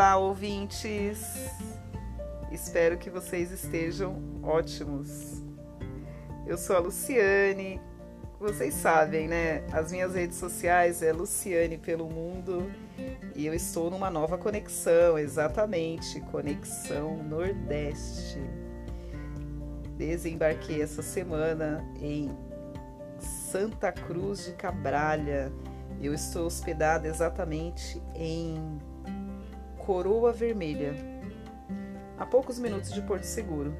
Olá, ouvintes! Espero que vocês estejam ótimos. Eu sou a Luciane. Vocês sabem, né? As minhas redes sociais é Luciane pelo Mundo e eu estou numa nova conexão, exatamente, Conexão Nordeste. Desembarquei essa semana em Santa Cruz de Cabralha. Eu estou hospedada exatamente em Coroa Vermelha, a poucos minutos de Porto Seguro.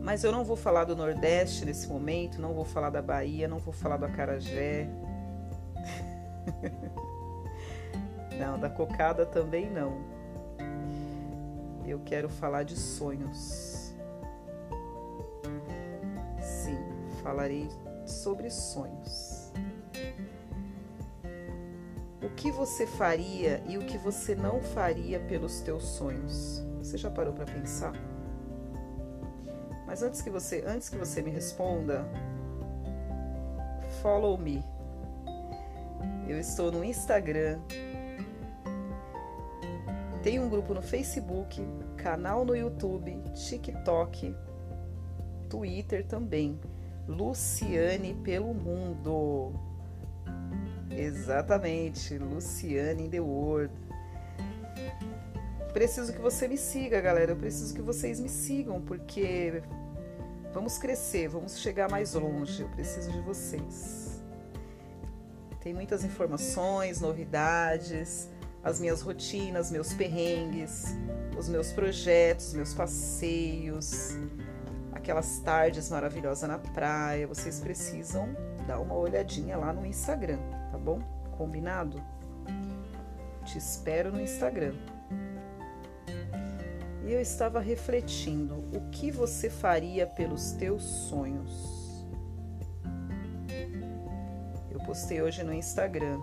Mas eu não vou falar do Nordeste nesse momento, não vou falar da Bahia, não vou falar do Acarajé. não, da cocada também não. Eu quero falar de sonhos. Sim, falarei sobre sonhos o que você faria e o que você não faria pelos teus sonhos. Você já parou para pensar? Mas antes que você, antes que você me responda, follow me. Eu estou no Instagram. Tem um grupo no Facebook, canal no YouTube, TikTok, Twitter também. Luciane pelo mundo. Exatamente, Luciane in the World. Preciso que você me siga, galera. Eu preciso que vocês me sigam, porque vamos crescer, vamos chegar mais longe. Eu preciso de vocês. Tem muitas informações, novidades, as minhas rotinas, meus perrengues, os meus projetos, meus passeios, aquelas tardes maravilhosas na praia. Vocês precisam dar uma olhadinha lá no Instagram tá bom? Combinado? Te espero no Instagram. E eu estava refletindo o que você faria pelos teus sonhos. Eu postei hoje no Instagram.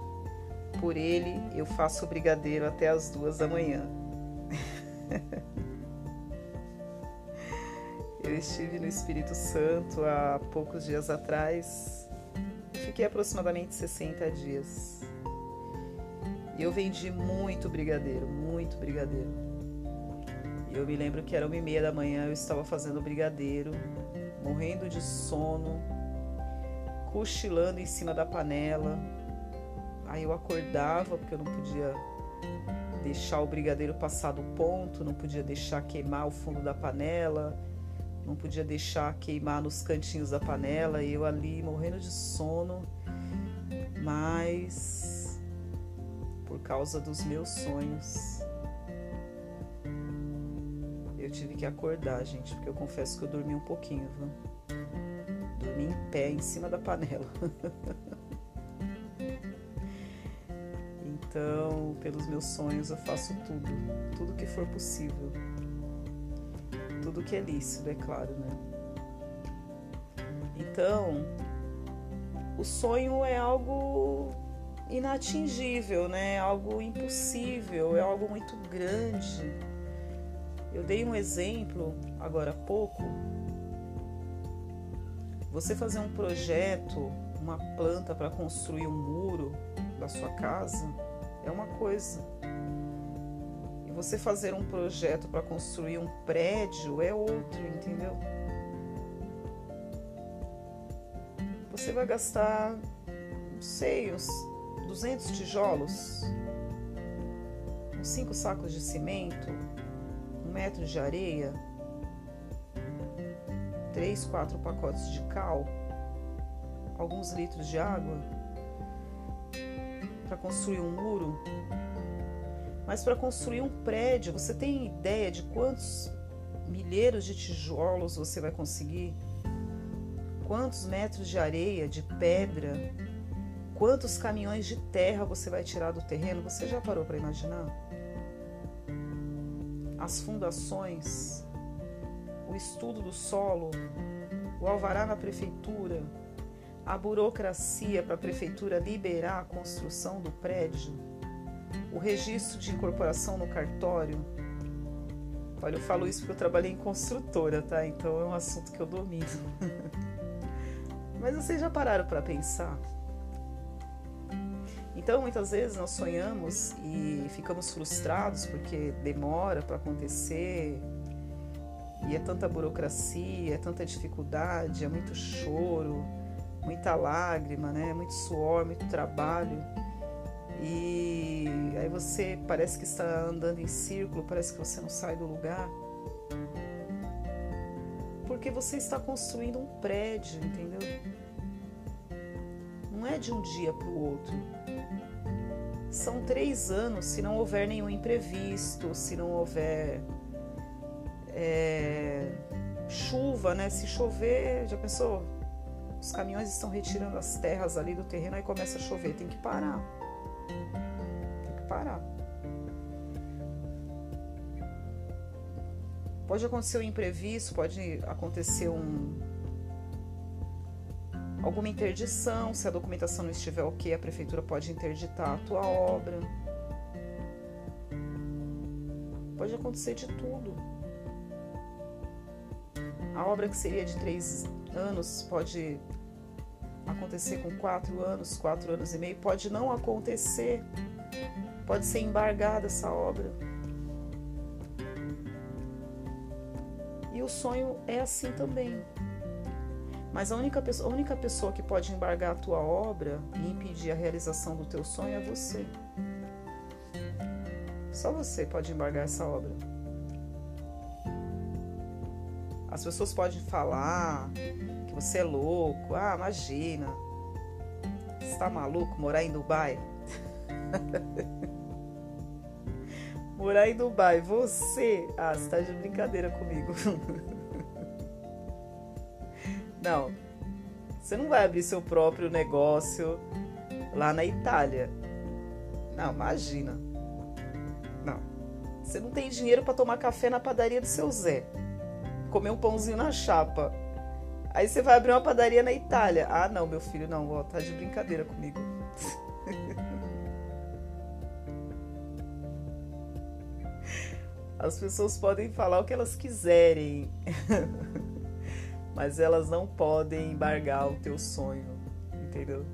Por ele eu faço brigadeiro até as duas da manhã. eu estive no Espírito Santo há poucos dias atrás Fiquei aproximadamente 60 dias. E eu vendi muito brigadeiro, muito brigadeiro. E eu me lembro que era uma e meia da manhã, eu estava fazendo brigadeiro, morrendo de sono, cochilando em cima da panela. Aí eu acordava porque eu não podia deixar o brigadeiro passar do ponto, não podia deixar queimar o fundo da panela não podia deixar queimar nos cantinhos da panela e eu ali morrendo de sono, mas por causa dos meus sonhos eu tive que acordar, gente, porque eu confesso que eu dormi um pouquinho, viu? Dormi em pé em cima da panela. então, pelos meus sonhos eu faço tudo, tudo que for possível tudo que é lícito, é claro, né? Então, o sonho é algo inatingível, né? Algo impossível, é algo muito grande. Eu dei um exemplo agora há pouco. Você fazer um projeto, uma planta para construir um muro da sua casa é uma coisa você fazer um projeto para construir um prédio é outro, entendeu? Você vai gastar, não sei, uns 200 tijolos, uns 5 sacos de cimento, um metro de areia, 3, 4 pacotes de cal, alguns litros de água para construir um muro mas para construir um prédio, você tem ideia de quantos milheiros de tijolos você vai conseguir? Quantos metros de areia, de pedra? Quantos caminhões de terra você vai tirar do terreno? Você já parou para imaginar? As fundações, o estudo do solo, o alvará na prefeitura, a burocracia para a prefeitura liberar a construção do prédio o registro de incorporação no cartório. Olha, eu falo isso porque eu trabalhei em construtora, tá? Então é um assunto que eu domino. Mas vocês já pararam para pensar Então, muitas vezes nós sonhamos e ficamos frustrados porque demora para acontecer, e é tanta burocracia, é tanta dificuldade, é muito choro, muita lágrima, né? muito suor, muito trabalho. E aí você parece que está andando em círculo, parece que você não sai do lugar. Porque você está construindo um prédio, entendeu? Não é de um dia para o outro. São três anos se não houver nenhum imprevisto, se não houver é, chuva, né? Se chover, já pensou? Os caminhões estão retirando as terras ali do terreno, aí começa a chover, tem que parar. Tem que parar. Pode acontecer um imprevisto, pode acontecer um alguma interdição, se a documentação não estiver ok, a prefeitura pode interditar a tua obra. Pode acontecer de tudo. A obra que seria de três anos pode acontecer com quatro anos, quatro anos e meio, pode não acontecer, pode ser embargada essa obra. E o sonho é assim também. Mas a única, pessoa, a única pessoa que pode embargar a tua obra e impedir a realização do teu sonho é você. Só você pode embargar essa obra. As pessoas podem falar você é louco. Ah, imagina. Está maluco morar em Dubai? morar em Dubai, você. Ah, você está de brincadeira comigo. não. Você não vai abrir seu próprio negócio lá na Itália. Não, imagina. Não. Você não tem dinheiro para tomar café na padaria do seu Zé comer um pãozinho na chapa. Aí você vai abrir uma padaria na Itália. Ah, não, meu filho, não, ó, tá de brincadeira comigo. As pessoas podem falar o que elas quiserem, mas elas não podem embargar o teu sonho, entendeu?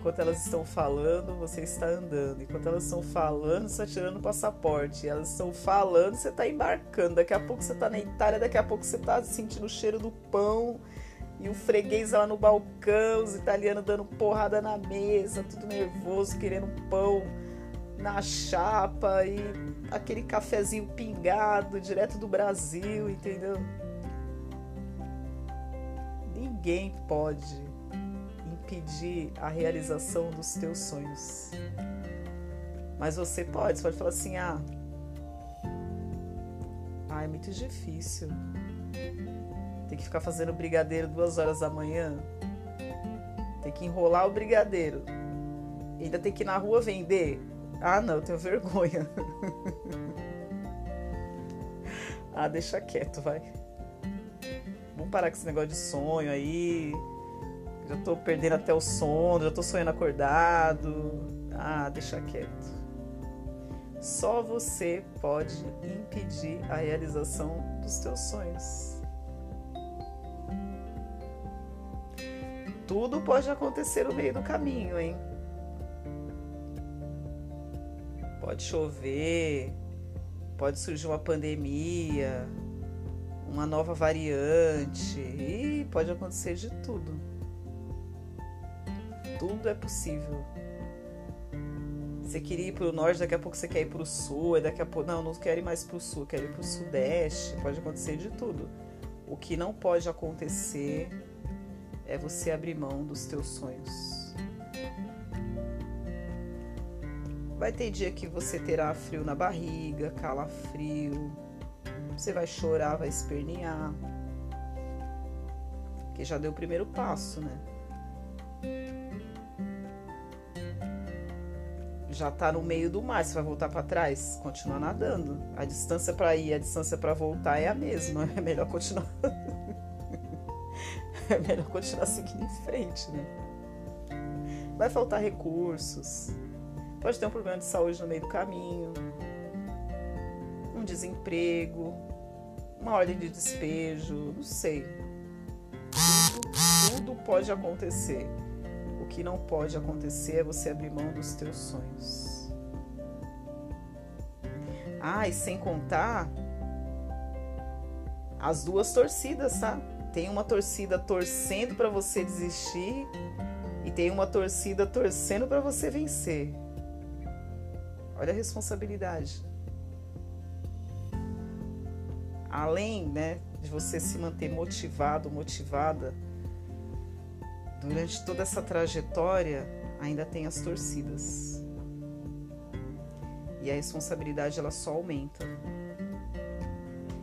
Enquanto elas estão falando, você está andando. Enquanto elas estão falando, você está tirando o passaporte. Elas estão falando, você está embarcando. Daqui a pouco você está na Itália, daqui a pouco você está sentindo o cheiro do pão. E o freguês lá no balcão, os italianos dando porrada na mesa, tudo nervoso, querendo pão na chapa e aquele cafezinho pingado direto do Brasil, entendeu? Ninguém pode impedir a realização dos teus sonhos. Mas você pode, você pode falar assim: ah, ah, é muito difícil. Tem que ficar fazendo brigadeiro duas horas da manhã. Tem que enrolar o brigadeiro. Ainda tem que ir na rua vender. Ah, não, eu tenho vergonha. ah, deixa quieto, vai. Vamos parar com esse negócio de sonho aí já tô perdendo até o sono, já tô sonhando acordado. Ah, deixa quieto. Só você pode impedir a realização dos teus sonhos. Tudo pode acontecer no meio do caminho, hein? Pode chover, pode surgir uma pandemia, uma nova variante, e pode acontecer de tudo tudo é possível. Você queria ir para o norte, daqui a pouco você quer ir para o sul, daqui a pouco. Não, não quero ir mais para o sul, quero ir para o sudeste. Pode acontecer de tudo. O que não pode acontecer é você abrir mão dos teus sonhos. Vai ter dia que você terá frio na barriga, calafrio, você vai chorar, vai espernear. Porque já deu o primeiro passo, né? Já está no meio do mar, você vai voltar para trás, continua nadando. A distância para ir, a distância para voltar é a mesma. É melhor continuar. é melhor continuar seguindo em frente, né? Vai faltar recursos. Pode ter um problema de saúde no meio do caminho. Um desemprego, uma ordem de despejo, não sei. Tudo, tudo pode acontecer que não pode acontecer é você abrir mão dos teus sonhos. Ah, e sem contar as duas torcidas, tá? Tem uma torcida torcendo para você desistir e tem uma torcida torcendo para você vencer. Olha a responsabilidade. Além, né, de você se manter motivado, motivada, durante toda essa trajetória, ainda tem as torcidas. E a responsabilidade ela só aumenta.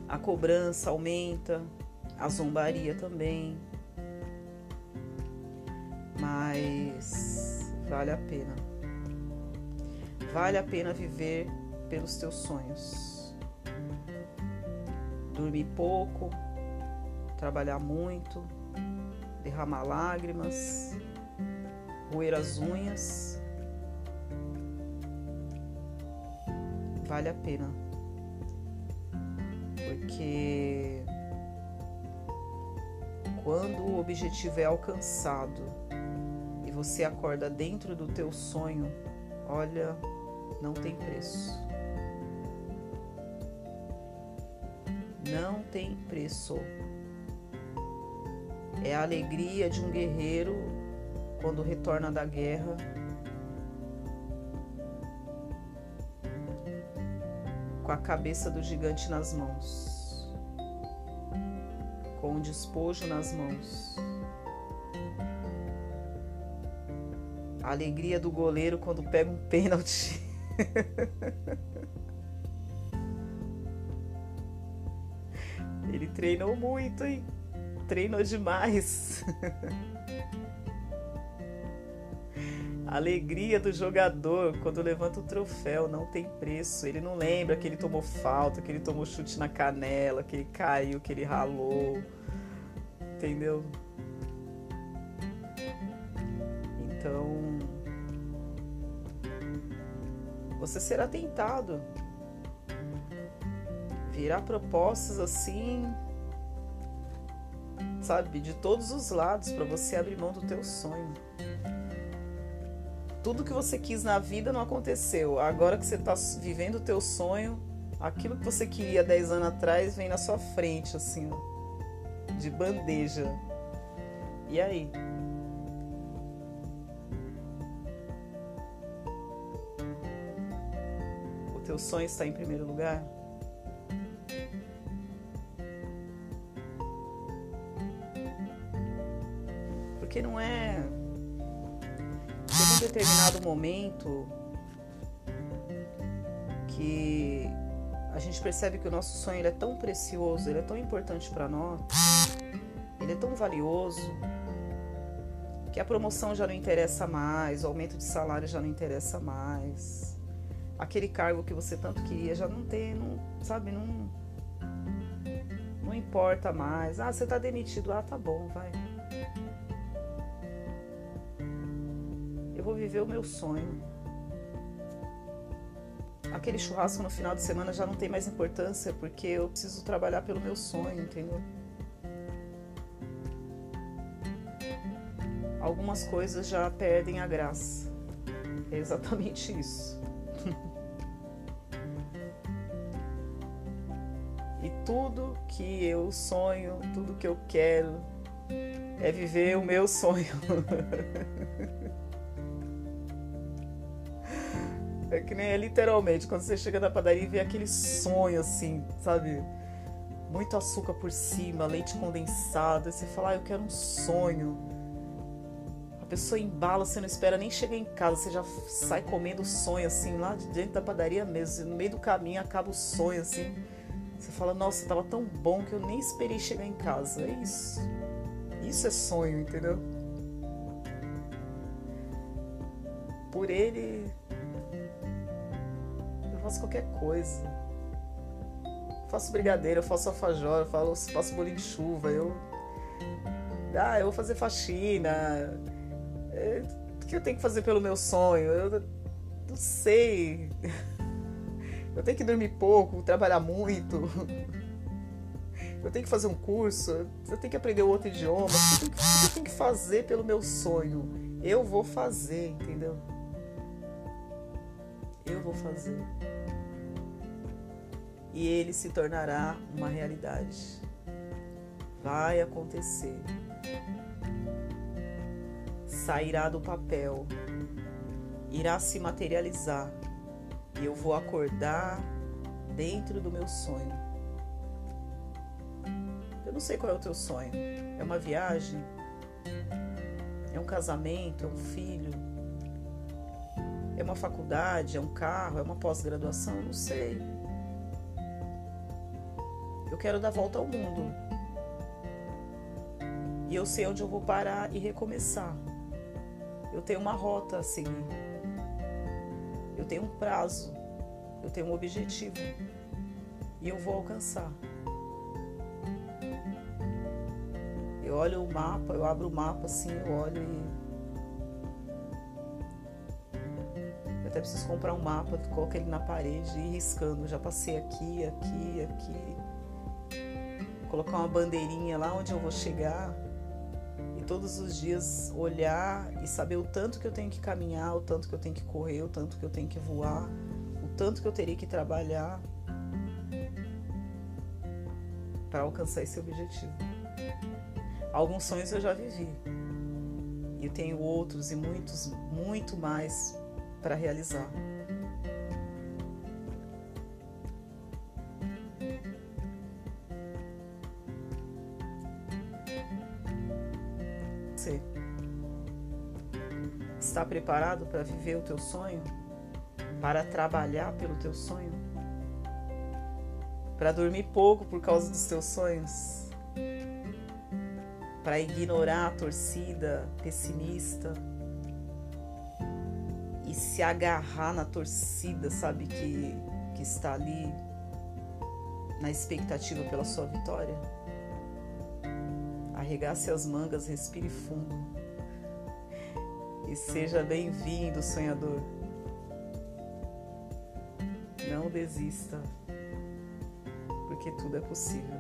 A cobrança aumenta, a zombaria também. Mas vale a pena. Vale a pena viver pelos teus sonhos. Dormir pouco, trabalhar muito, derramar lágrimas, roer as unhas. Vale a pena. Porque quando o objetivo é alcançado e você acorda dentro do teu sonho, olha, não tem preço. Não tem preço. É a alegria de um guerreiro quando retorna da guerra. Com a cabeça do gigante nas mãos, com o despojo nas mãos. A alegria do goleiro quando pega um pênalti. Ele treinou muito, hein? Treinou demais. Alegria do jogador quando levanta o troféu não tem preço. Ele não lembra que ele tomou falta, que ele tomou chute na canela, que ele caiu, que ele ralou. Entendeu? Então, você será tentado. Virá propostas assim, sabe, de todos os lados para você abrir mão do teu sonho. Tudo que você quis na vida não aconteceu. Agora que você está vivendo o teu sonho, aquilo que você queria 10 anos atrás vem na sua frente, assim, de bandeja. E aí? teu sonho está em primeiro lugar? Porque não é. Tem um determinado momento que a gente percebe que o nosso sonho ele é tão precioso, ele é tão importante para nós, ele é tão valioso, que a promoção já não interessa mais, o aumento de salário já não interessa mais aquele cargo que você tanto queria já não tem, não, sabe, não não importa mais. Ah, você tá demitido. Ah, tá bom, vai. Vou viver o meu sonho. Aquele churrasco no final de semana já não tem mais importância porque eu preciso trabalhar pelo meu sonho, entendeu? Algumas coisas já perdem a graça. É exatamente isso. e tudo que eu sonho, tudo que eu quero é viver o meu sonho. é que nem é literalmente quando você chega na padaria e vê aquele sonho assim, sabe? Muito açúcar por cima, leite condensado, e você fala, ah, eu quero um sonho pessoa embala, você não espera nem chegar em casa, você já sai comendo o sonho assim, lá de dentro da padaria mesmo. No meio do caminho acaba o sonho assim. Você fala, nossa, tava tão bom que eu nem esperei chegar em casa. É isso. Isso é sonho, entendeu? Por ele, faço qualquer coisa. Eu faço brigadeiro, eu faço alfajor, eu faço bolinho de chuva, eu. Ah, eu vou fazer faxina o que eu tenho que fazer pelo meu sonho? Eu não sei. Eu tenho que dormir pouco, trabalhar muito. Eu tenho que fazer um curso, eu tenho que aprender outro idioma. O que eu tenho que fazer pelo meu sonho? Eu vou fazer, entendeu? Eu vou fazer. E ele se tornará uma realidade. Vai acontecer. Sairá do papel. Irá se materializar. E eu vou acordar dentro do meu sonho. Eu não sei qual é o teu sonho. É uma viagem? É um casamento? É um filho? É uma faculdade? É um carro? É uma pós-graduação? Não sei. Eu quero dar volta ao mundo. E eu sei onde eu vou parar e recomeçar. Eu tenho uma rota a seguir. Eu tenho um prazo. Eu tenho um objetivo. E eu vou alcançar. Eu olho o mapa, eu abro o mapa assim, eu olho e. Eu até preciso comprar um mapa, coloco ele na parede e ir riscando. Já passei aqui, aqui, aqui. Colocar uma bandeirinha lá onde eu vou chegar. E todos os dias olhar e saber o tanto que eu tenho que caminhar, o tanto que eu tenho que correr, o tanto que eu tenho que voar, o tanto que eu teria que trabalhar para alcançar esse objetivo. Alguns sonhos eu já vivi. E eu tenho outros e muitos, muito mais para realizar. Você está preparado para viver o teu sonho? Para trabalhar pelo teu sonho? Para dormir pouco por causa dos teus sonhos? para ignorar a torcida pessimista se agarrar na torcida, sabe, que, que está ali na expectativa pela sua vitória. Arregace as mangas, respire fundo e seja bem-vindo, sonhador. Não desista, porque tudo é possível.